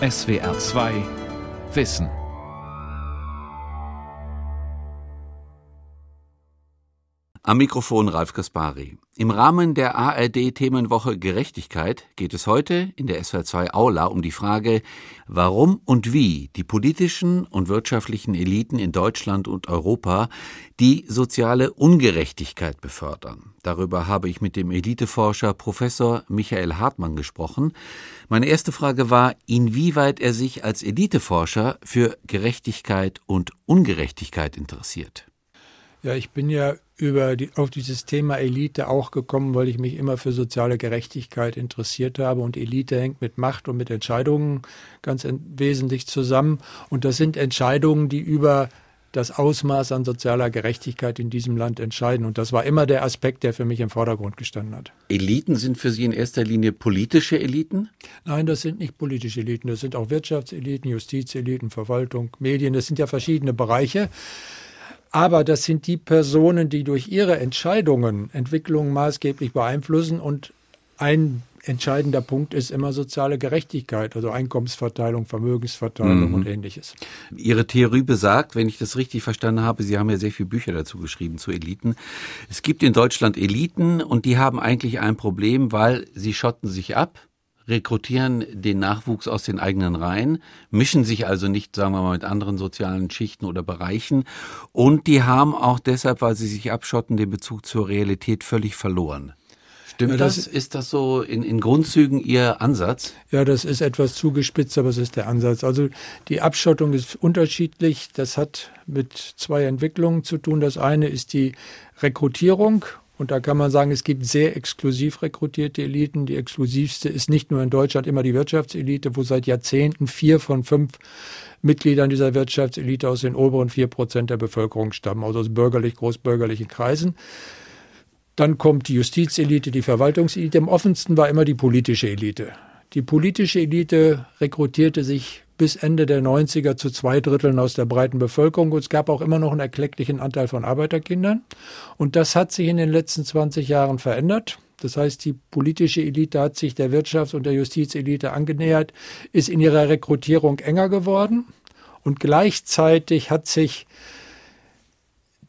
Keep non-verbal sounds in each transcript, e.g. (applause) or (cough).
SWR 2 Wissen. Am Mikrofon Ralf Kaspari. Im Rahmen der ARD-Themenwoche Gerechtigkeit geht es heute in der SWR2 Aula um die Frage, warum und wie die politischen und wirtschaftlichen Eliten in Deutschland und Europa die soziale Ungerechtigkeit befördern. Darüber habe ich mit dem Eliteforscher Professor Michael Hartmann gesprochen. Meine erste Frage war, inwieweit er sich als Eliteforscher für Gerechtigkeit und Ungerechtigkeit interessiert. Ja, ich bin ja über die, auf dieses Thema Elite auch gekommen, weil ich mich immer für soziale Gerechtigkeit interessiert habe. Und Elite hängt mit Macht und mit Entscheidungen ganz wesentlich zusammen. Und das sind Entscheidungen, die über das Ausmaß an sozialer Gerechtigkeit in diesem Land entscheiden. Und das war immer der Aspekt, der für mich im Vordergrund gestanden hat. Eliten sind für Sie in erster Linie politische Eliten? Nein, das sind nicht politische Eliten. Das sind auch Wirtschaftseliten, Justizeliten, Verwaltung, Medien. Das sind ja verschiedene Bereiche. Aber das sind die Personen, die durch ihre Entscheidungen Entwicklungen maßgeblich beeinflussen. Und ein entscheidender Punkt ist immer soziale Gerechtigkeit, also Einkommensverteilung, Vermögensverteilung mhm. und ähnliches. Ihre Theorie besagt, wenn ich das richtig verstanden habe, Sie haben ja sehr viele Bücher dazu geschrieben zu Eliten. Es gibt in Deutschland Eliten und die haben eigentlich ein Problem, weil sie schotten sich ab rekrutieren den Nachwuchs aus den eigenen Reihen, mischen sich also nicht, sagen wir mal, mit anderen sozialen Schichten oder Bereichen. Und die haben auch deshalb, weil sie sich abschotten, den Bezug zur Realität völlig verloren. Stimmt ja, das? das? Ist das so in, in Grundzügen Ihr Ansatz? Ja, das ist etwas zugespitzt, aber es ist der Ansatz. Also die Abschottung ist unterschiedlich. Das hat mit zwei Entwicklungen zu tun. Das eine ist die Rekrutierung und da kann man sagen, es gibt sehr exklusiv rekrutierte Eliten. Die exklusivste ist nicht nur in Deutschland immer die Wirtschaftselite, wo seit Jahrzehnten vier von fünf Mitgliedern dieser Wirtschaftselite aus den oberen vier Prozent der Bevölkerung stammen, also aus bürgerlich, großbürgerlichen Kreisen. Dann kommt die Justizelite, die Verwaltungselite. Am offensten war immer die politische Elite. Die politische Elite rekrutierte sich bis Ende der 90er zu zwei Dritteln aus der breiten Bevölkerung. Und es gab auch immer noch einen erklecklichen Anteil von Arbeiterkindern. Und das hat sich in den letzten 20 Jahren verändert. Das heißt, die politische Elite hat sich der Wirtschafts- und der Justizelite angenähert, ist in ihrer Rekrutierung enger geworden. Und gleichzeitig hat sich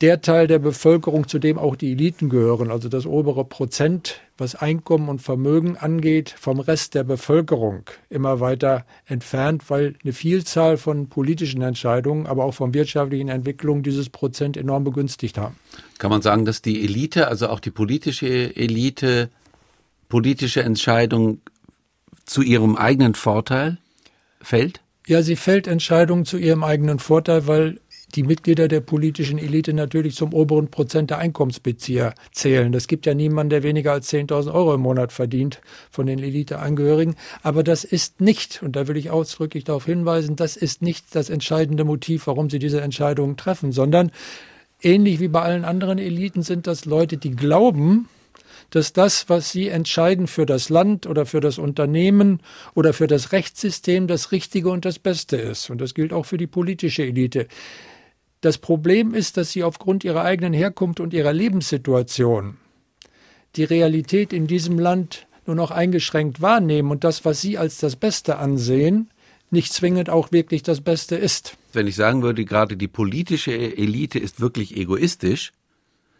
der Teil der Bevölkerung, zu dem auch die Eliten gehören, also das obere Prozent, was Einkommen und Vermögen angeht, vom Rest der Bevölkerung immer weiter entfernt, weil eine Vielzahl von politischen Entscheidungen, aber auch von wirtschaftlichen Entwicklungen dieses Prozent enorm begünstigt haben. Kann man sagen, dass die Elite, also auch die politische Elite, politische Entscheidungen zu ihrem eigenen Vorteil fällt? Ja, sie fällt Entscheidungen zu ihrem eigenen Vorteil, weil die Mitglieder der politischen Elite natürlich zum oberen Prozent der Einkommensbezieher zählen. Das gibt ja niemanden, der weniger als 10.000 Euro im Monat verdient von den Eliteangehörigen. Aber das ist nicht, und da will ich ausdrücklich darauf hinweisen, das ist nicht das entscheidende Motiv, warum sie diese Entscheidungen treffen, sondern ähnlich wie bei allen anderen Eliten sind das Leute, die glauben, dass das, was sie entscheiden für das Land oder für das Unternehmen oder für das Rechtssystem, das Richtige und das Beste ist. Und das gilt auch für die politische Elite. Das Problem ist, dass sie aufgrund ihrer eigenen Herkunft und ihrer Lebenssituation die Realität in diesem Land nur noch eingeschränkt wahrnehmen und das, was sie als das Beste ansehen, nicht zwingend auch wirklich das Beste ist. Wenn ich sagen würde, gerade die politische Elite ist wirklich egoistisch,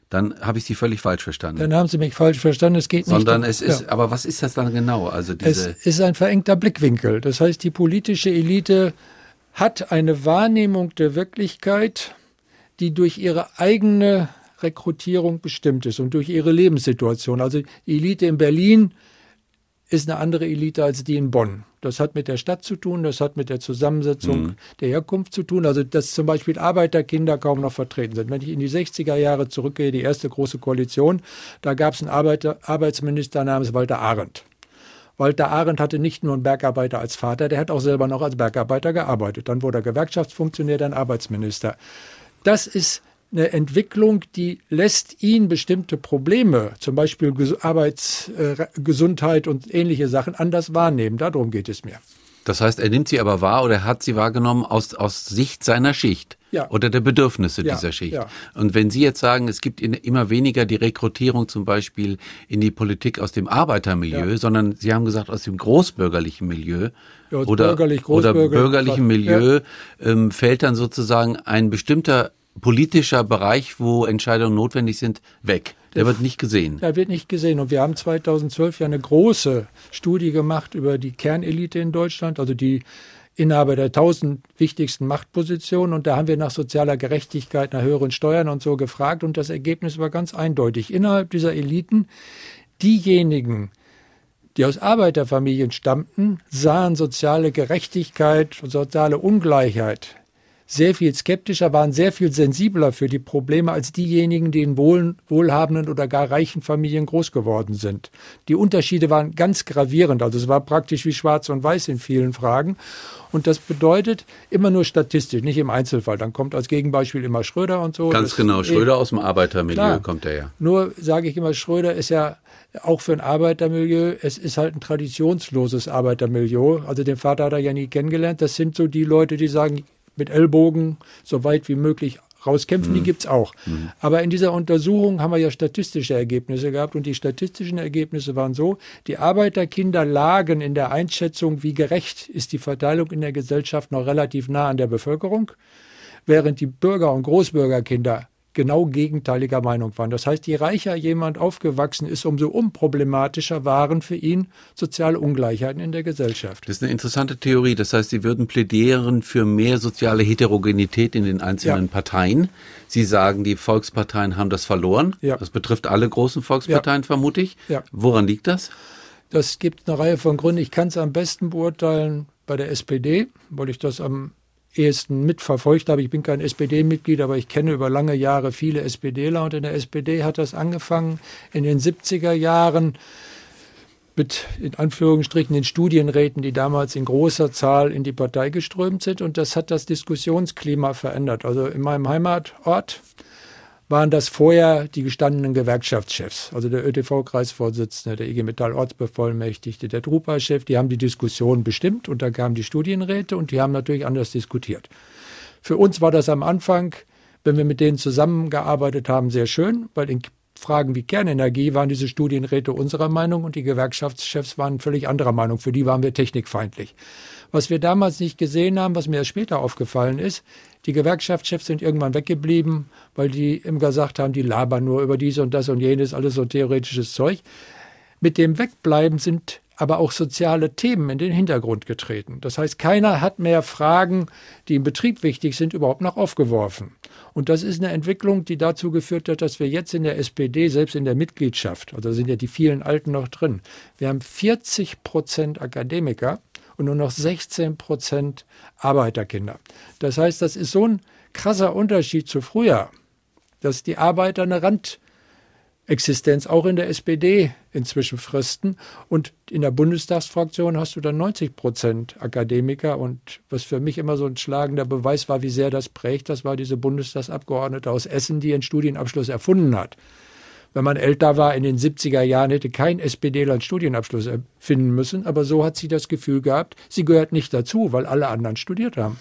dann habe ich Sie völlig falsch verstanden. Dann haben Sie mich falsch verstanden. Es geht Sondern nicht. Sondern es ist, ja. aber was ist das dann genau? Also diese es ist ein verengter Blickwinkel. Das heißt, die politische Elite hat eine Wahrnehmung der Wirklichkeit, die durch ihre eigene Rekrutierung bestimmt ist und durch ihre Lebenssituation. Also die Elite in Berlin ist eine andere Elite als die in Bonn. Das hat mit der Stadt zu tun, das hat mit der Zusammensetzung mhm. der Herkunft zu tun. Also, dass zum Beispiel Arbeiterkinder kaum noch vertreten sind. Wenn ich in die 60er Jahre zurückgehe, die erste große Koalition, da gab es einen Arbeiter, Arbeitsminister namens Walter Arendt. Walter Arendt hatte nicht nur einen Bergarbeiter als Vater, der hat auch selber noch als Bergarbeiter gearbeitet. Dann wurde er Gewerkschaftsfunktionär, dann Arbeitsminister. Das ist eine Entwicklung, die lässt ihn bestimmte Probleme, zum Beispiel Arbeitsgesundheit äh, und ähnliche Sachen, anders wahrnehmen. Darum geht es mir. Das heißt, er nimmt sie aber wahr oder hat sie wahrgenommen aus, aus Sicht seiner Schicht. Ja. oder der Bedürfnisse ja, dieser Schicht. Ja. Und wenn Sie jetzt sagen, es gibt immer weniger die Rekrutierung zum Beispiel in die Politik aus dem Arbeitermilieu, ja. sondern Sie haben gesagt aus dem großbürgerlichen Milieu oder, bürgerlich, oder bürgerlichen Milieu, ähm, fällt dann sozusagen ein bestimmter politischer Bereich, wo Entscheidungen notwendig sind, weg. Der wird nicht gesehen. Der wird nicht gesehen. Und wir haben 2012 ja eine große Studie gemacht über die Kernelite in Deutschland, also die Inhaber der tausend wichtigsten Machtpositionen. Und da haben wir nach sozialer Gerechtigkeit, nach höheren Steuern und so gefragt. Und das Ergebnis war ganz eindeutig. Innerhalb dieser Eliten, diejenigen, die aus Arbeiterfamilien stammten, sahen soziale Gerechtigkeit und soziale Ungleichheit sehr viel skeptischer, waren sehr viel sensibler für die Probleme als diejenigen, die in wohl, wohlhabenden oder gar reichen Familien groß geworden sind. Die Unterschiede waren ganz gravierend, also es war praktisch wie schwarz und weiß in vielen Fragen. Und das bedeutet immer nur statistisch, nicht im Einzelfall. Dann kommt als Gegenbeispiel immer Schröder und so. Ganz das genau, Schröder aus dem Arbeitermilieu klar. kommt er ja. Nur sage ich immer, Schröder ist ja auch für ein Arbeitermilieu, es ist halt ein traditionsloses Arbeitermilieu. Also den Vater hat er ja nie kennengelernt. Das sind so die Leute, die sagen, mit Ellbogen so weit wie möglich rauskämpfen, mhm. die es auch. Mhm. Aber in dieser Untersuchung haben wir ja statistische Ergebnisse gehabt und die statistischen Ergebnisse waren so, die Arbeiterkinder lagen in der Einschätzung, wie gerecht ist die Verteilung in der Gesellschaft noch relativ nah an der Bevölkerung, während die Bürger- und Großbürgerkinder genau gegenteiliger Meinung waren. Das heißt, je reicher jemand aufgewachsen ist, umso unproblematischer waren für ihn soziale Ungleichheiten in der Gesellschaft. Das ist eine interessante Theorie. Das heißt, Sie würden plädieren für mehr soziale Heterogenität in den einzelnen ja. Parteien. Sie sagen, die Volksparteien haben das verloren. Ja. Das betrifft alle großen Volksparteien, ja. vermute ich. Woran liegt das? Das gibt eine Reihe von Gründen. Ich kann es am besten beurteilen bei der SPD, weil ich das am ehesten mitverfolgt habe. Ich bin kein SPD-Mitglied, aber ich kenne über lange Jahre viele SPDler und in der SPD hat das angefangen in den 70er Jahren mit in Anführungsstrichen den Studienräten, die damals in großer Zahl in die Partei geströmt sind. Und das hat das Diskussionsklima verändert. Also in meinem Heimatort waren das vorher die gestandenen Gewerkschaftschefs, also der ÖTV-Kreisvorsitzende, der IG Metall Ortsbevollmächtigte, der Drupa-Chef, die haben die Diskussion bestimmt und da kamen die Studienräte und die haben natürlich anders diskutiert. Für uns war das am Anfang, wenn wir mit denen zusammengearbeitet haben, sehr schön, weil in Fragen wie Kernenergie waren diese Studienräte unserer Meinung und die Gewerkschaftschefs waren völlig anderer Meinung. Für die waren wir technikfeindlich. Was wir damals nicht gesehen haben, was mir erst später aufgefallen ist, die Gewerkschaftschefs sind irgendwann weggeblieben, weil die immer gesagt haben, die labern nur über dies und das und jenes, alles so theoretisches Zeug. Mit dem Wegbleiben sind aber auch soziale Themen in den Hintergrund getreten. Das heißt, keiner hat mehr Fragen, die im Betrieb wichtig sind, überhaupt noch aufgeworfen. Und das ist eine Entwicklung, die dazu geführt hat, dass wir jetzt in der SPD, selbst in der Mitgliedschaft, also sind ja die vielen Alten noch drin, wir haben 40 Prozent Akademiker und nur noch 16 Prozent Arbeiterkinder. Das heißt, das ist so ein krasser Unterschied zu früher, dass die Arbeiter eine Randexistenz auch in der SPD inzwischen fristen. Und in der Bundestagsfraktion hast du dann 90 Prozent Akademiker. Und was für mich immer so ein schlagender Beweis war, wie sehr das prägt, das war diese Bundestagsabgeordnete aus Essen, die einen Studienabschluss erfunden hat wenn man älter war in den 70er Jahren, hätte kein SPDler einen Studienabschluss finden müssen. Aber so hat sie das Gefühl gehabt, sie gehört nicht dazu, weil alle anderen studiert haben.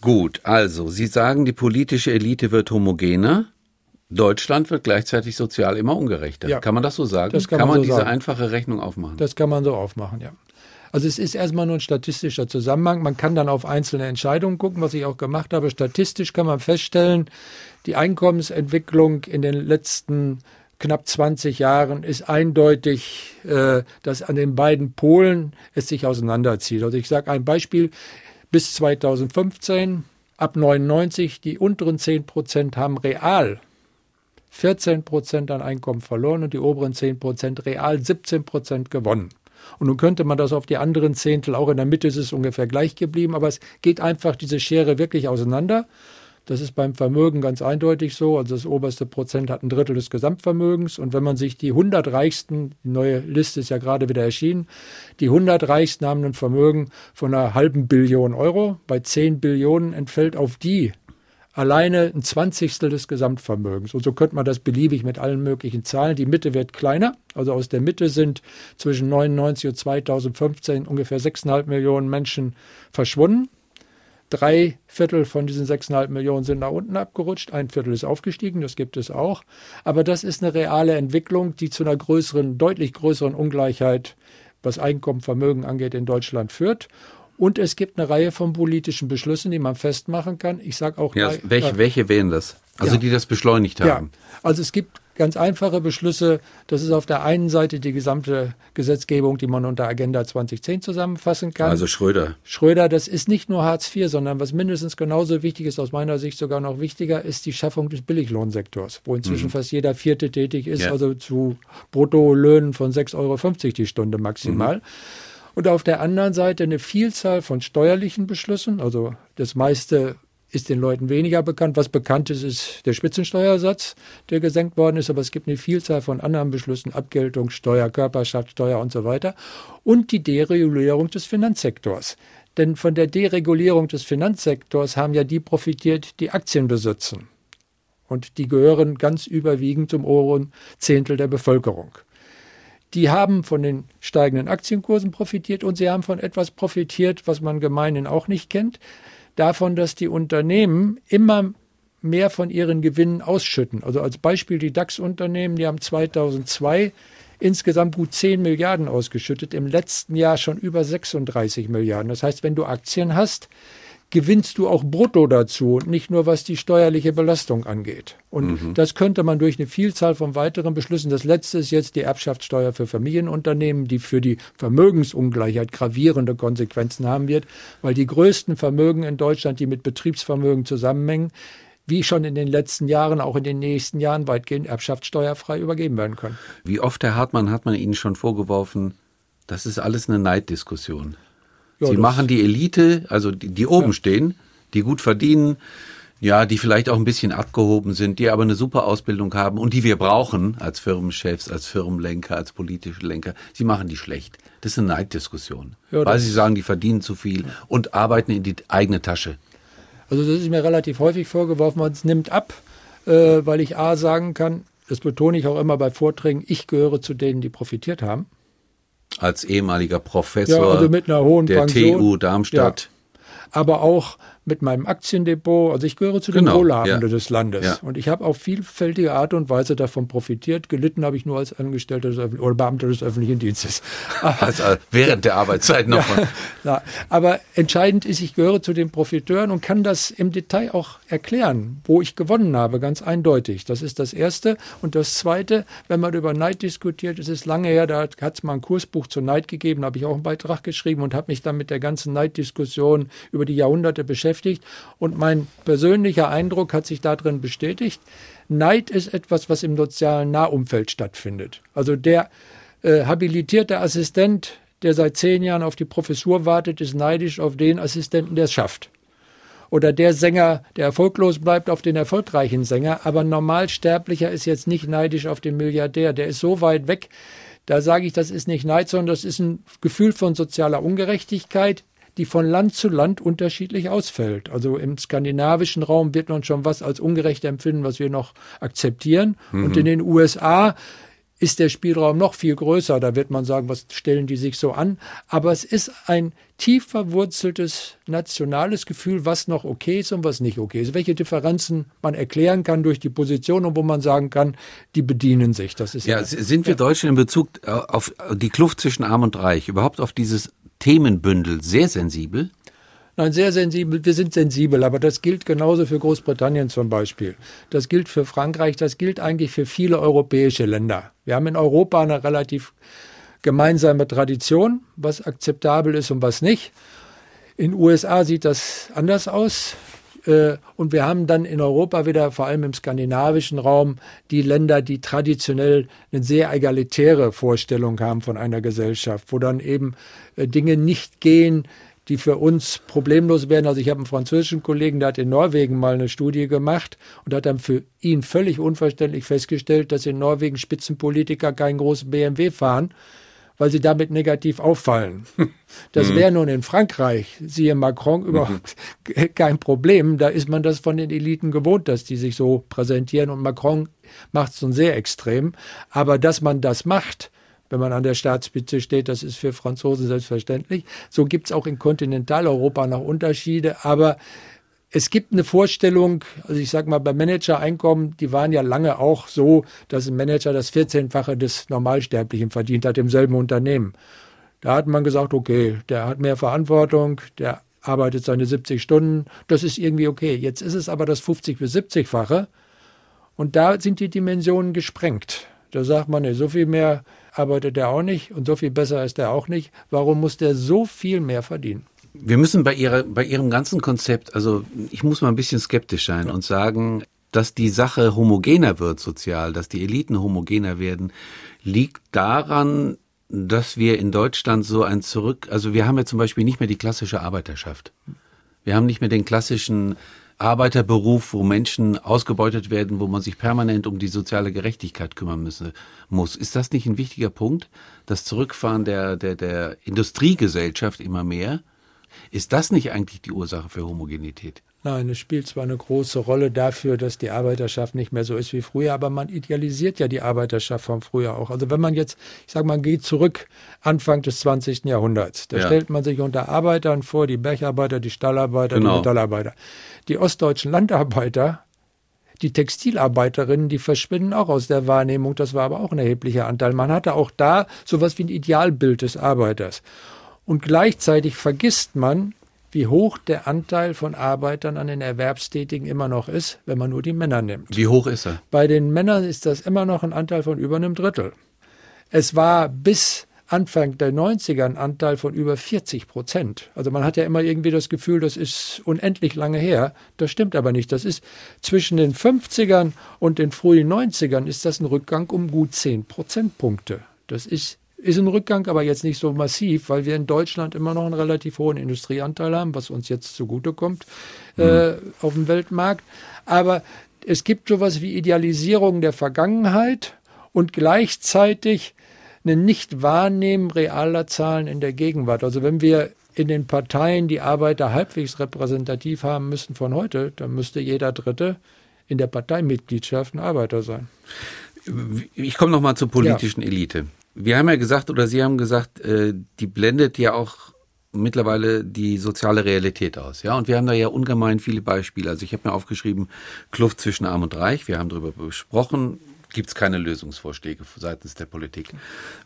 Gut, also Sie sagen, die politische Elite wird homogener. Deutschland wird gleichzeitig sozial immer ungerechter. Ja, kann man das so sagen? Das kann, kann man, man so diese sagen. einfache Rechnung aufmachen? Das kann man so aufmachen, ja. Also es ist erstmal nur ein statistischer Zusammenhang. Man kann dann auf einzelne Entscheidungen gucken, was ich auch gemacht habe. Statistisch kann man feststellen, die Einkommensentwicklung in den letzten knapp 20 Jahren ist eindeutig, äh, dass an den beiden Polen es sich auseinanderzieht. Also ich sage ein Beispiel, bis 2015, ab 99, die unteren 10 Prozent haben real 14 Prozent an Einkommen verloren und die oberen 10 Prozent real 17 Prozent gewonnen. Und nun könnte man das auf die anderen Zehntel, auch in der Mitte ist es ungefähr gleich geblieben, aber es geht einfach diese Schere wirklich auseinander. Das ist beim Vermögen ganz eindeutig so. Also das oberste Prozent hat ein Drittel des Gesamtvermögens. Und wenn man sich die 100 Reichsten, die neue Liste ist ja gerade wieder erschienen, die 100 Reichsten haben ein Vermögen von einer halben Billion Euro. Bei 10 Billionen entfällt auf die alleine ein Zwanzigstel des Gesamtvermögens. Und so könnte man das beliebig mit allen möglichen Zahlen. Die Mitte wird kleiner. Also aus der Mitte sind zwischen 99 und 2015 ungefähr 6,5 Millionen Menschen verschwunden. Drei Viertel von diesen 6,5 Millionen sind nach unten abgerutscht, ein Viertel ist aufgestiegen, das gibt es auch. Aber das ist eine reale Entwicklung, die zu einer größeren, deutlich größeren Ungleichheit, was Einkommen, Vermögen angeht, in Deutschland führt. Und es gibt eine Reihe von politischen Beschlüssen, die man festmachen kann. Ich sage auch. Ja, welche, äh, welche wären das? Also ja. die das beschleunigt haben. Ja. Also es gibt ganz einfache Beschlüsse. Das ist auf der einen Seite die gesamte Gesetzgebung, die man unter Agenda 2010 zusammenfassen kann. Also Schröder. Schröder, das ist nicht nur Hartz IV, sondern was mindestens genauso wichtig ist, aus meiner Sicht sogar noch wichtiger, ist die Schaffung des Billiglohnsektors, wo inzwischen mhm. fast jeder Vierte tätig ist, ja. also zu Bruttolöhnen von 6,50 Euro die Stunde maximal. Mhm. Und auf der anderen Seite eine Vielzahl von steuerlichen Beschlüssen, also das meiste ist den Leuten weniger bekannt. Was bekannt ist, ist der Spitzensteuersatz, der gesenkt worden ist, aber es gibt eine Vielzahl von anderen Beschlüssen, Abgeltungssteuer, Körperschaftssteuer und so weiter. Und die Deregulierung des Finanzsektors. Denn von der Deregulierung des Finanzsektors haben ja die profitiert, die Aktien besitzen. Und die gehören ganz überwiegend zum oberen Zehntel der Bevölkerung. Die haben von den steigenden Aktienkursen profitiert und sie haben von etwas profitiert, was man gemeinhin auch nicht kennt davon, dass die Unternehmen immer mehr von ihren Gewinnen ausschütten. Also als Beispiel die DAX-Unternehmen, die haben 2002 insgesamt gut 10 Milliarden ausgeschüttet, im letzten Jahr schon über 36 Milliarden. Das heißt, wenn du Aktien hast, gewinnst du auch brutto dazu, nicht nur was die steuerliche Belastung angeht. Und mhm. das könnte man durch eine Vielzahl von weiteren Beschlüssen. Das letzte ist jetzt die Erbschaftssteuer für Familienunternehmen, die für die Vermögensungleichheit gravierende Konsequenzen haben wird, weil die größten Vermögen in Deutschland, die mit Betriebsvermögen zusammenhängen, wie schon in den letzten Jahren, auch in den nächsten Jahren weitgehend erbschaftssteuerfrei übergeben werden können. Wie oft, Herr Hartmann, hat man Ihnen schon vorgeworfen, das ist alles eine Neiddiskussion? Ja, Sie machen die Elite, also die, die oben ja. stehen, die gut verdienen, ja, die vielleicht auch ein bisschen abgehoben sind, die aber eine super Ausbildung haben und die wir brauchen als Firmenchefs, als Firmenlenker, als politische Lenker. Sie machen die schlecht. Das ist eine Neiddiskussion. Ja, weil sie sagen, die verdienen zu viel und arbeiten in die eigene Tasche. Also das ist mir relativ häufig vorgeworfen, man nimmt ab, äh, weil ich A sagen kann, das betone ich auch immer bei Vorträgen, ich gehöre zu denen, die profitiert haben als ehemaliger Professor ja, also der Pension. TU Darmstadt. Ja. Aber auch mit meinem Aktiendepot. Also ich gehöre zu den genau, Wohlhabenden ja. des Landes. Ja. Und ich habe auf vielfältige Art und Weise davon profitiert. Gelitten habe ich nur als Angestellter des Öffentlichen oder Beamter des öffentlichen Dienstes. (laughs) Also während der Arbeitszeit noch. (laughs) Ja, ja. Aber entscheidend ist, ich gehöre zu den Profiteuren und kann das im Detail auch erklären, wo ich gewonnen habe, ganz eindeutig. Das ist das Erste. Und das Zweite, wenn man über Neid diskutiert, es ist lange her, da hat es mal ein Kursbuch zur Neid gegeben, da habe ich auch einen Beitrag geschrieben und habe mich dann mit der ganzen Neiddiskussion über die Jahrhunderte beschäftigt beschäftigt und mein persönlicher Eindruck hat sich darin bestätigt. Neid ist etwas, was im sozialen Nahumfeld stattfindet. Also der äh, habilitierte Assistent, der seit zehn Jahren auf die Professur wartet, ist neidisch auf den Assistenten, der es schafft. Oder der Sänger, der erfolglos bleibt, auf den erfolgreichen Sänger. Aber Normalsterblicher ist jetzt nicht neidisch auf den Milliardär. Der ist so weit weg, da sage ich, das ist nicht Neid, sondern das ist ein Gefühl von sozialer Ungerechtigkeit, die von Land zu Land unterschiedlich ausfällt. Also im skandinavischen Raum wird man schon was als ungerecht empfinden, was wir noch akzeptieren. Mhm. Und in den USA ist der Spielraum noch viel größer. Da wird man sagen, was stellen die sich so an? Aber es ist ein tief verwurzeltes nationales Gefühl, was noch okay ist und was nicht okay ist. Welche Differenzen man erklären kann durch die Position und wo man sagen kann, die bedienen sich. Das ist ja, ja sind wir ja. Deutschen in Bezug auf die Kluft zwischen Arm und Reich überhaupt auf dieses Themenbündel sehr sensibel? Nein, sehr sensibel. Wir sind sensibel, aber das gilt genauso für Großbritannien zum Beispiel. Das gilt für Frankreich, das gilt eigentlich für viele europäische Länder. Wir haben in Europa eine relativ gemeinsame Tradition, was akzeptabel ist und was nicht. In den USA sieht das anders aus. Äh, und wir haben dann in Europa wieder, vor allem im skandinavischen Raum, die Länder, die traditionell eine sehr egalitäre Vorstellung haben von einer Gesellschaft, wo dann eben äh, Dinge nicht gehen, die für uns problemlos werden. Also ich habe einen französischen Kollegen, der hat in Norwegen mal eine Studie gemacht und hat dann für ihn völlig unverständlich festgestellt, dass in Norwegen Spitzenpolitiker keinen großen BMW fahren, weil sie damit negativ auffallen. (laughs) Das mhm. wäre nun in Frankreich, siehe Macron, mhm. überhaupt mhm. kein Problem. Da ist man das von den Eliten gewohnt, dass die sich so präsentieren und Macron macht es nun sehr extrem. Aber dass man das macht, wenn man an der Staatsspitze steht. Das ist für Franzosen selbstverständlich. So gibt es auch in Kontinentaleuropa noch Unterschiede. Aber es gibt eine Vorstellung, also ich sage mal, bei Managereinkommen, die waren ja lange auch so, dass ein Manager das 14-fache des Normalsterblichen verdient hat im selben Unternehmen. Da hat man gesagt, okay, der hat mehr Verantwortung, der arbeitet seine 70 Stunden, das ist irgendwie okay. Jetzt ist es aber das 50 bis 70-fache und da sind die Dimensionen gesprengt. Da sagt man, nee, so viel mehr arbeitet er auch nicht und so viel besser ist er auch nicht. Warum muss der so viel mehr verdienen? Wir müssen bei, ihrer, bei Ihrem ganzen Konzept, also ich muss mal ein bisschen skeptisch sein und sagen, dass die Sache homogener wird sozial, dass die Eliten homogener werden, liegt daran, dass wir in Deutschland so ein Zurück, also wir haben ja zum Beispiel nicht mehr die klassische Arbeiterschaft. Wir haben nicht mehr den klassischen Arbeiterberuf, wo Menschen ausgebeutet werden, wo man sich permanent um die soziale Gerechtigkeit kümmern müsse, muss. Ist das nicht ein wichtiger Punkt? Das Zurückfahren der, der, der Industriegesellschaft immer mehr? Ist das nicht eigentlich die Ursache für Homogenität? Nein, es spielt zwar eine große Rolle dafür, dass die Arbeiterschaft nicht mehr so ist wie früher, aber man idealisiert ja die Arbeiterschaft von früher auch. Also wenn man jetzt, ich sage mal, geht zurück Anfang des 20. Jahrhunderts, da ja. stellt man sich unter Arbeitern vor, die Bergarbeiter, die Stallarbeiter, genau. die Metallarbeiter. Die ostdeutschen Landarbeiter, die Textilarbeiterinnen, die verschwinden auch aus der Wahrnehmung. Das war aber auch ein erheblicher Anteil. Man hatte auch da sowas wie ein Idealbild des Arbeiters. Und gleichzeitig vergisst man, wie hoch der Anteil von Arbeitern an den Erwerbstätigen immer noch ist, wenn man nur die Männer nimmt. Wie hoch ist er? Bei den Männern ist das immer noch ein Anteil von über einem Drittel. Es war bis Anfang der 90er ein Anteil von über 40 Prozent. Also man hat ja immer irgendwie das Gefühl, das ist unendlich lange her. Das stimmt aber nicht. Das ist zwischen den 50ern und den frühen 90ern ist das ein Rückgang um gut 10 Prozentpunkte. Das ist ist ein Rückgang, aber jetzt nicht so massiv, weil wir in Deutschland immer noch einen relativ hohen Industrieanteil haben, was uns jetzt zugutekommt mhm. äh, auf dem Weltmarkt. Aber es gibt sowas wie Idealisierung der Vergangenheit und gleichzeitig ein Nicht-Wahrnehmen realer Zahlen in der Gegenwart. Also wenn wir in den Parteien die Arbeiter halbwegs repräsentativ haben müssen von heute, dann müsste jeder Dritte in der Parteimitgliedschaft ein Arbeiter sein. Ich komme noch mal zur politischen ja. Elite. Wir haben ja gesagt, oder Sie haben gesagt, äh, die blendet ja auch mittlerweile die soziale Realität aus. Ja, und wir haben da ja ungemein viele Beispiele. Also ich habe mir aufgeschrieben, Kluft zwischen Arm und Reich. Wir haben darüber besprochen. Gibt es keine Lösungsvorschläge seitens der Politik.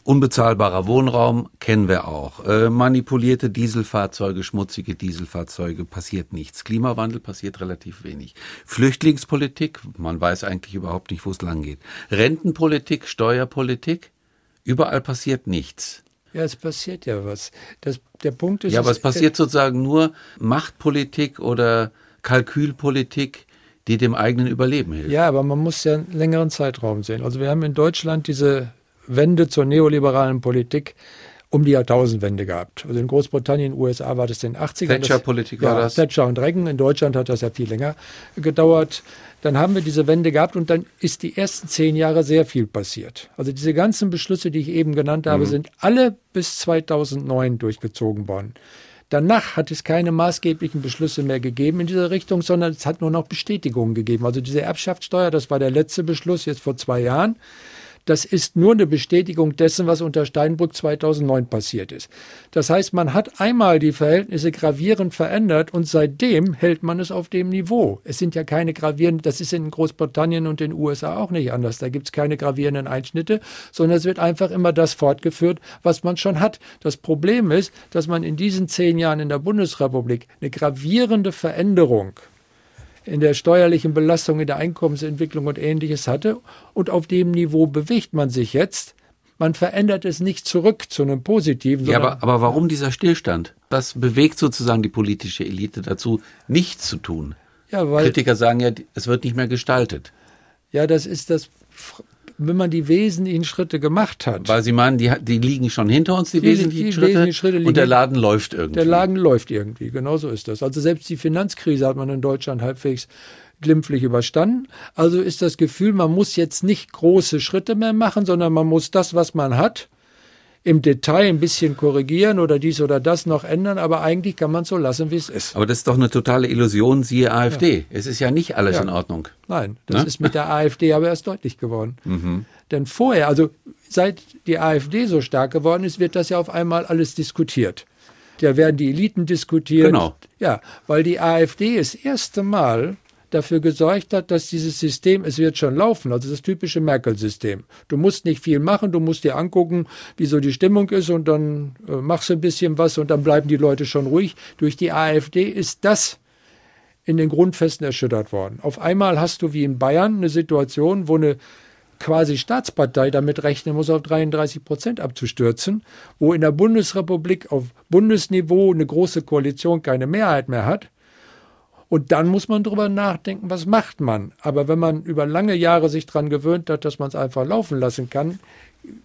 Unbezahlbarer Wohnraum kennen wir auch. Äh, manipulierte Dieselfahrzeuge, schmutzige Dieselfahrzeuge, passiert nichts. Klimawandel passiert relativ wenig. Flüchtlingspolitik, man weiß eigentlich überhaupt nicht, wo es lang geht. Rentenpolitik, Steuerpolitik, Überall passiert nichts. Ja, es passiert ja was. Das, der Punkt ist. Ja, aber es passiert sozusagen nur Machtpolitik oder Kalkülpolitik, die dem eigenen Überleben hilft. Ja, aber man muss ja einen längeren Zeitraum sehen. Also wir haben in Deutschland diese Wende zur neoliberalen Politik um die Jahrtausendwende gehabt. Also in Großbritannien, USA war das in den 80ern. Thatcher-Politik war ja, das? Thatcher und Reagan. In Deutschland hat das ja viel länger gedauert. Dann haben wir diese Wende gehabt und dann ist die ersten zehn Jahre sehr viel passiert. Also diese ganzen Beschlüsse, die ich eben genannt habe, mhm. sind alle bis 2009 durchgezogen worden. Danach hat es keine maßgeblichen Beschlüsse mehr gegeben in dieser Richtung, sondern es hat nur noch Bestätigungen gegeben. Also diese Erbschaftssteuer, das war der letzte Beschluss jetzt vor zwei Jahren. Das ist nur eine Bestätigung dessen, was unter Steinbrück 2009 passiert ist. Das heißt, man hat einmal die Verhältnisse gravierend verändert und seitdem hält man es auf dem Niveau. Es sind ja keine gravierenden, das ist in Großbritannien und den USA auch nicht anders. Da gibt es keine gravierenden Einschnitte, sondern es wird einfach immer das fortgeführt, was man schon hat. Das Problem ist, dass man in diesen zehn Jahren in der Bundesrepublik eine gravierende Veränderung in der steuerlichen Belastung, in der Einkommensentwicklung und ähnliches hatte. Und auf dem Niveau bewegt man sich jetzt. Man verändert es nicht zurück zu einem Positiven. Ja, aber, aber warum dieser Stillstand? Was bewegt sozusagen die politische Elite dazu, nichts zu tun? Ja, weil, Kritiker sagen ja, es wird nicht mehr gestaltet. Ja, das ist das wenn man die wesentlichen Schritte gemacht hat. Weil Sie meinen, die, die liegen schon hinter uns, die, die wesentlichen die Schritte, wesentlichen Schritte und der Laden läuft irgendwie. Der Laden läuft irgendwie, genau so ist das. Also selbst die Finanzkrise hat man in Deutschland halbwegs glimpflich überstanden. Also ist das Gefühl, man muss jetzt nicht große Schritte mehr machen, sondern man muss das, was man hat, im Detail ein bisschen korrigieren oder dies oder das noch ändern, aber eigentlich kann man es so lassen, wie es ist. Aber das ist doch eine totale Illusion, siehe AfD. Ja. Es ist ja nicht alles ja. in Ordnung. Nein, das ne? ist mit der AfD aber erst deutlich geworden. Mhm. Denn vorher, also seit die AfD so stark geworden ist, wird das ja auf einmal alles diskutiert. Da werden die Eliten diskutiert. Genau. Ja, weil die AfD das erste Mal dafür gesorgt hat, dass dieses System, es wird schon laufen, also das typische Merkel-System. Du musst nicht viel machen, du musst dir angucken, wie so die Stimmung ist und dann äh, machst du ein bisschen was und dann bleiben die Leute schon ruhig. Durch die AfD ist das in den Grundfesten erschüttert worden. Auf einmal hast du wie in Bayern eine Situation, wo eine quasi Staatspartei damit rechnen muss, auf 33 Prozent abzustürzen, wo in der Bundesrepublik auf Bundesniveau eine große Koalition keine Mehrheit mehr hat und dann muss man drüber nachdenken, was macht man. Aber wenn man über lange Jahre sich daran gewöhnt hat, dass man es einfach laufen lassen kann,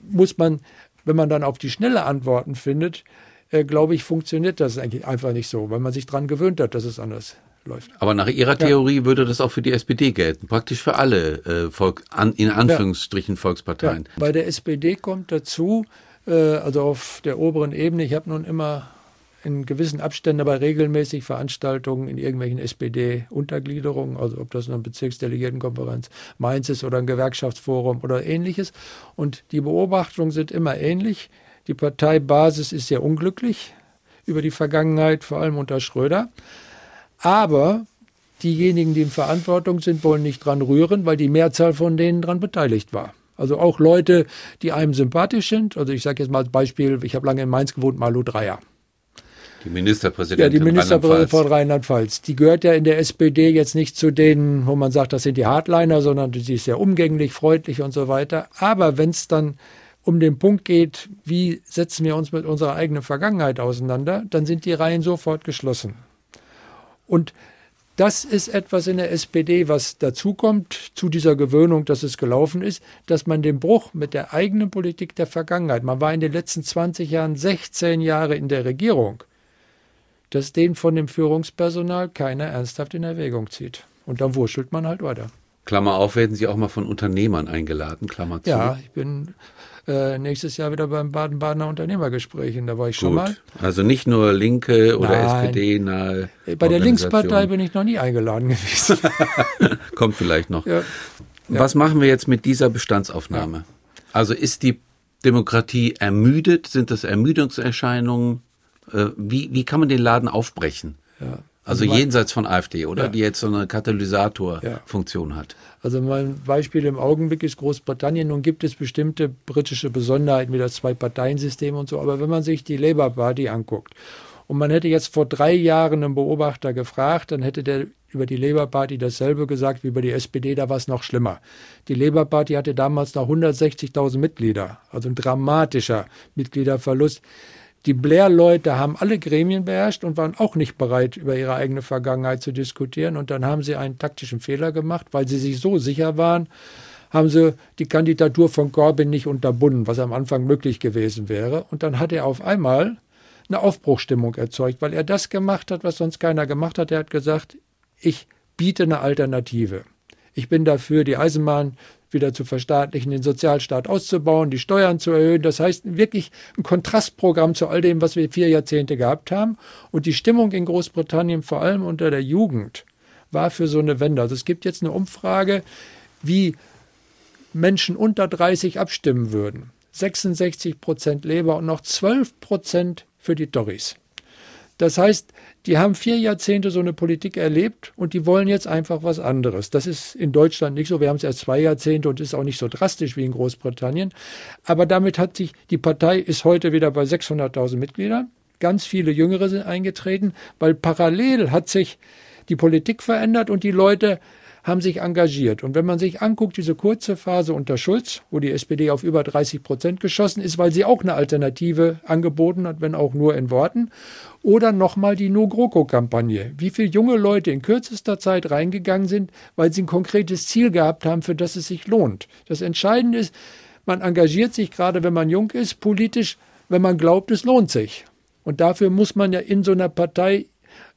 muss man, wenn man dann auf die schnelle Antworten findet, äh, glaube ich, funktioniert das eigentlich einfach nicht so, weil man sich daran gewöhnt hat, dass es anders läuft. Aber nach Ihrer Theorie ja. würde das auch für die SPD gelten, praktisch für alle äh, Volk, an, in Anführungsstrichen ja. Volksparteien. Ja. Bei der SPD kommt dazu, äh, also auf der oberen Ebene, ich habe nun immer in gewissen Abständen aber regelmäßig Veranstaltungen in irgendwelchen SPD-Untergliederungen, also ob das eine Bezirksdelegiertenkonferenz Mainz ist oder ein Gewerkschaftsforum oder ähnliches. Und die Beobachtungen sind immer ähnlich. Die Parteibasis ist sehr unglücklich über die Vergangenheit, vor allem unter Schröder. Aber diejenigen, die in Verantwortung sind, wollen nicht dran rühren, weil die Mehrzahl von denen dran beteiligt war. Also auch Leute, die einem sympathisch sind. Also ich sage jetzt mal als Beispiel, ich habe lange in Mainz gewohnt, Malu Dreyer. Die Ministerpräsidentin ja, die Ministerpräsidentin von Rheinland-Pfalz. Die gehört ja in der SPD jetzt nicht zu denen, wo man sagt, das sind die Hardliner, sondern sie ist sehr umgänglich, freundlich und so weiter. Aber wenn es dann um den Punkt geht, wie setzen wir uns mit unserer eigenen Vergangenheit auseinander, dann sind die Reihen sofort geschlossen. Und das ist etwas in der SPD, was dazukommt zu dieser Gewöhnung, dass es gelaufen ist, dass man den Bruch mit der eigenen Politik der Vergangenheit, man war in den letzten 20 Jahren 16 Jahre in der Regierung, dass den von dem Führungspersonal keiner ernsthaft in Erwägung zieht. Und dann wurschtelt man halt weiter. Klammer auf, werden Sie auch mal von Unternehmern eingeladen, Klammer zu. Ja, ich bin äh, nächstes Jahr wieder beim Baden-Badener Unternehmergespräch. da war ich Gut. schon mal. Also nicht nur Linke oder Nein. SPD nahe. Bei der Linkspartei bin ich noch nie eingeladen gewesen. (laughs) Kommt vielleicht noch. Ja. Was machen wir jetzt mit dieser Bestandsaufnahme? Ja. Also ist die Demokratie ermüdet? Sind das Ermüdungserscheinungen? Äh, wie, wie kann man den Laden aufbrechen? Ja. Also, also jenseits von AfD, oder? Ja. Die jetzt so eine Katalysatorfunktion ja. hat. Also mein Beispiel im Augenblick ist Großbritannien. Nun gibt es bestimmte britische Besonderheiten wie das Zwei-Parteien-System und so. Aber wenn man sich die Labour Party anguckt und man hätte jetzt vor drei Jahren einen Beobachter gefragt, dann hätte der über die Labour Party dasselbe gesagt wie über die SPD, da war es noch schlimmer. Die Labour Party hatte damals noch 160.000 Mitglieder, also ein dramatischer Mitgliederverlust. Die Blair-Leute haben alle Gremien beherrscht und waren auch nicht bereit, über ihre eigene Vergangenheit zu diskutieren. Und dann haben sie einen taktischen Fehler gemacht, weil sie sich so sicher waren, haben sie die Kandidatur von Corbyn nicht unterbunden, was am Anfang möglich gewesen wäre. Und dann hat er auf einmal eine Aufbruchstimmung erzeugt, weil er das gemacht hat, was sonst keiner gemacht hat. Er hat gesagt, ich biete eine Alternative. Ich bin dafür, die Eisenbahn wieder zu verstaatlichen, den Sozialstaat auszubauen, die Steuern zu erhöhen. Das heißt wirklich ein Kontrastprogramm zu all dem, was wir vier Jahrzehnte gehabt haben. Und die Stimmung in Großbritannien, vor allem unter der Jugend, war für so eine Wende. Also es gibt jetzt eine Umfrage, wie Menschen unter 30 abstimmen würden. 66 Prozent Labour und noch 12 Prozent für die Tories. Das heißt, die haben vier Jahrzehnte so eine Politik erlebt und die wollen jetzt einfach was anderes. Das ist in Deutschland nicht so. Wir haben es erst zwei Jahrzehnte und ist auch nicht so drastisch wie in Großbritannien. Aber damit hat sich, die Partei ist heute wieder bei 600.000 Mitgliedern. Ganz viele Jüngere sind eingetreten, weil parallel hat sich die Politik verändert und die Leute haben sich engagiert. Und wenn man sich anguckt, diese kurze Phase unter Schulz, wo die SPD auf über 30 Prozent geschossen ist, weil sie auch eine Alternative angeboten hat, wenn auch nur in Worten, oder nochmal die No-GroKo-Kampagne. Wie viele junge Leute in kürzester Zeit reingegangen sind, weil sie ein konkretes Ziel gehabt haben, für das es sich lohnt. Das Entscheidende ist, man engagiert sich gerade, wenn man jung ist, politisch, wenn man glaubt, es lohnt sich. Und dafür muss man ja in so einer Partei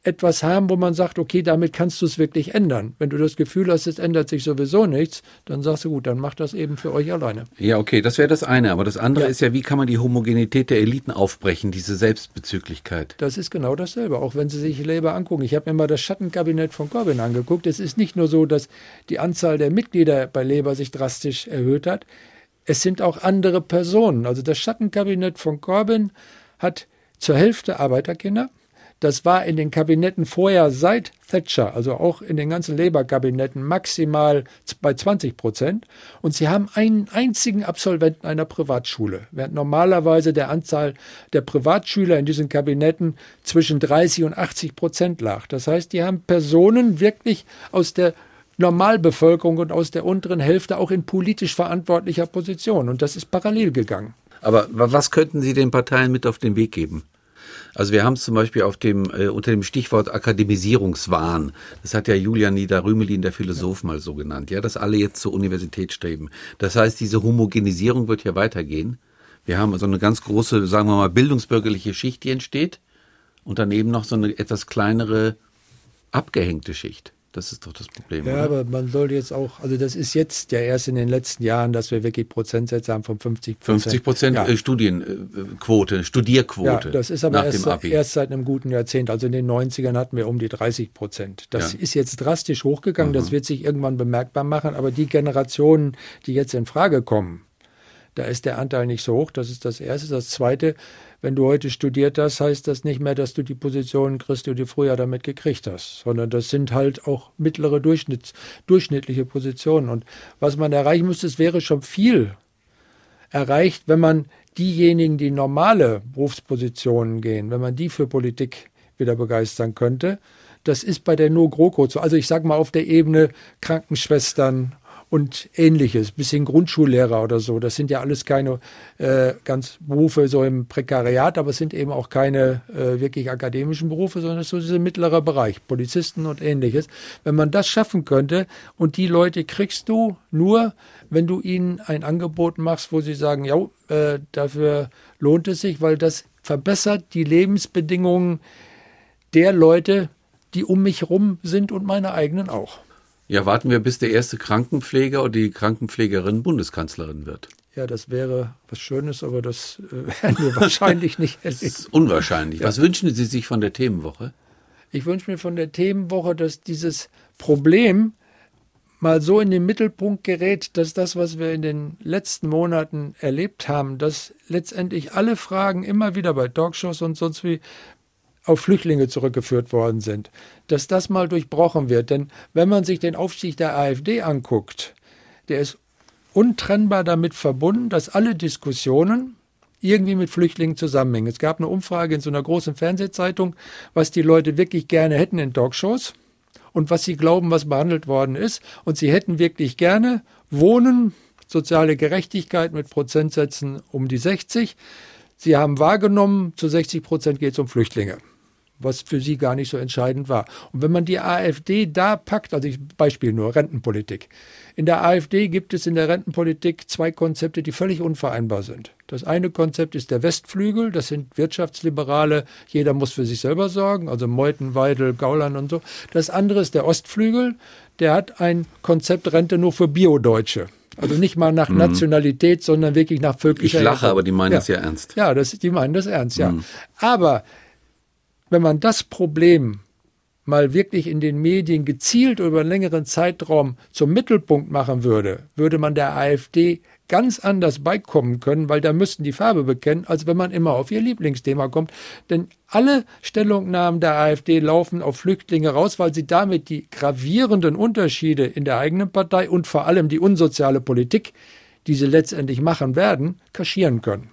etwas haben, wo man sagt, okay, damit kannst du es wirklich ändern. Wenn du das Gefühl hast, es ändert sich sowieso nichts, dann sagst du, gut, dann mach das eben für euch alleine. Ja, okay, das wäre das eine. Aber das andere ja. ist ja, wie kann man die Homogenität der Eliten aufbrechen, diese Selbstbezüglichkeit? Das ist genau dasselbe, auch wenn Sie sich Labour angucken. Ich habe mir mal das Schattenkabinett von Corbyn angeguckt. Es ist nicht nur so, dass die Anzahl der Mitglieder bei Labour sich drastisch erhöht hat. es sind auch andere Personen. Also das Schattenkabinett von Corbyn hat zur Hälfte Arbeiterkinder. Das war in den Kabinetten vorher seit Thatcher, also auch in den ganzen Labour-Kabinetten, maximal bei 20 Prozent. Und sie haben einen einzigen Absolventen einer Privatschule, während normalerweise der Anzahl der Privatschüler in diesen Kabinetten zwischen 30 und 80 Prozent lag. Das heißt, die haben Personen wirklich aus der Normalbevölkerung und aus der unteren Hälfte auch in politisch verantwortlicher Position. Und das ist parallel gegangen. Aber was könnten Sie den Parteien mit auf den Weg geben? Also wir haben es zum Beispiel auf dem, äh, unter dem Stichwort Akademisierungswahn. Das hat ja Julian Niederrümelin, der Philosoph, mal so genannt. Ja, dass alle jetzt zur Universität streben. Das heißt, diese Homogenisierung wird ja weitergehen. Wir haben so eine ganz große, sagen wir mal, bildungsbürgerliche Schicht, die entsteht. Und daneben noch so eine etwas kleinere, abgehängte Schicht. Das ist doch das Problem. Ja, oder? aber man sollte jetzt auch, also das ist jetzt ja erst in den letzten Jahren, dass wir wirklich Prozentsätze haben von 50 Prozent. 50 Prozent ja. Äh, Studienquote, Studierquote. Ja, das ist aber erst, erst, seit einem guten Jahrzehnt. Also in den 90ern hatten wir um die 30 Prozent. Das ja. ist jetzt drastisch hochgegangen. Mhm. Das wird sich irgendwann bemerkbar machen. Aber die Generationen, die jetzt in Frage kommen, da ist der Anteil nicht so hoch. Das ist das Erste. Das Zweite, wenn du heute studiert hast, heißt das nicht mehr, dass du die Positionen kriegst, die du früher damit gekriegt hast, sondern das sind halt auch mittlere Durchschnitts, durchschnittliche Positionen. Und was man erreichen müsste, es wäre schon viel erreicht, wenn man diejenigen, die normale Berufspositionen gehen, wenn man die für Politik wieder begeistern könnte. Das ist bei der No GroKo so. Also ich sage mal auf der Ebene Krankenschwestern und ähnliches, bisschen Grundschullehrer oder so. Das sind ja alles keine äh, ganz Berufe so im Prekariat, aber es sind eben auch keine äh, wirklich akademischen Berufe, sondern es ist so dieser mittlere Bereich, Polizisten und ähnliches. Wenn man das schaffen könnte und die Leute kriegst du nur, wenn du ihnen ein Angebot machst, wo sie sagen, ja, äh, dafür lohnt es sich, weil das verbessert die Lebensbedingungen der Leute, die um mich rum sind und meine eigenen auch. Ja, warten wir, bis der erste Krankenpfleger oder die Krankenpflegerin Bundeskanzlerin wird. Ja, das wäre was Schönes, aber das äh, werden wir wahrscheinlich (laughs) nicht erleben. Das ist unwahrscheinlich. Ja. Was wünschen Sie sich von der Themenwoche? Ich wünsche mir von der Themenwoche, dass dieses Problem mal so in den Mittelpunkt gerät, dass das, was wir in den letzten Monaten erlebt haben, dass letztendlich alle Fragen immer wieder bei Talkshows und sonst wie auf Flüchtlinge zurückgeführt worden sind, dass das mal durchbrochen wird. Denn wenn man sich den Aufstieg der AfD anguckt, der ist untrennbar damit verbunden, dass alle Diskussionen irgendwie mit Flüchtlingen zusammenhängen. Es gab eine Umfrage in so einer großen Fernsehzeitung, was die Leute wirklich gerne hätten in Talkshows und was sie glauben, was behandelt worden ist. Und sie hätten wirklich gerne Wohnen, soziale Gerechtigkeit mit Prozentsätzen um die 60. Sie haben wahrgenommen, zu 60 Prozent geht es um Flüchtlinge was für sie gar nicht so entscheidend war. Und wenn man die AfD da packt, also ich Beispiel nur Rentenpolitik. In der AfD gibt es in der Rentenpolitik zwei Konzepte, die völlig unvereinbar sind. Das eine Konzept ist der Westflügel, das sind Wirtschaftsliberale, jeder muss für sich selber sorgen, also Meuthen, Weidel, Gauland und so. Das andere ist der Ostflügel, der hat ein Konzept Rente nur für Biodeutsche. Also nicht mal nach mhm. Nationalität, sondern wirklich nach völkischer. Ich lache, aber die meinen ja. das ja ernst. Ja, das, die meinen das ernst, ja. Mhm. Aber wenn man das Problem mal wirklich in den Medien gezielt über einen längeren Zeitraum zum Mittelpunkt machen würde, würde man der AfD ganz anders beikommen können, weil da müssten die Farbe bekennen, als wenn man immer auf ihr Lieblingsthema kommt. Denn alle Stellungnahmen der AfD laufen auf Flüchtlinge raus, weil sie damit die gravierenden Unterschiede in der eigenen Partei und vor allem die unsoziale Politik, die sie letztendlich machen werden, kaschieren können.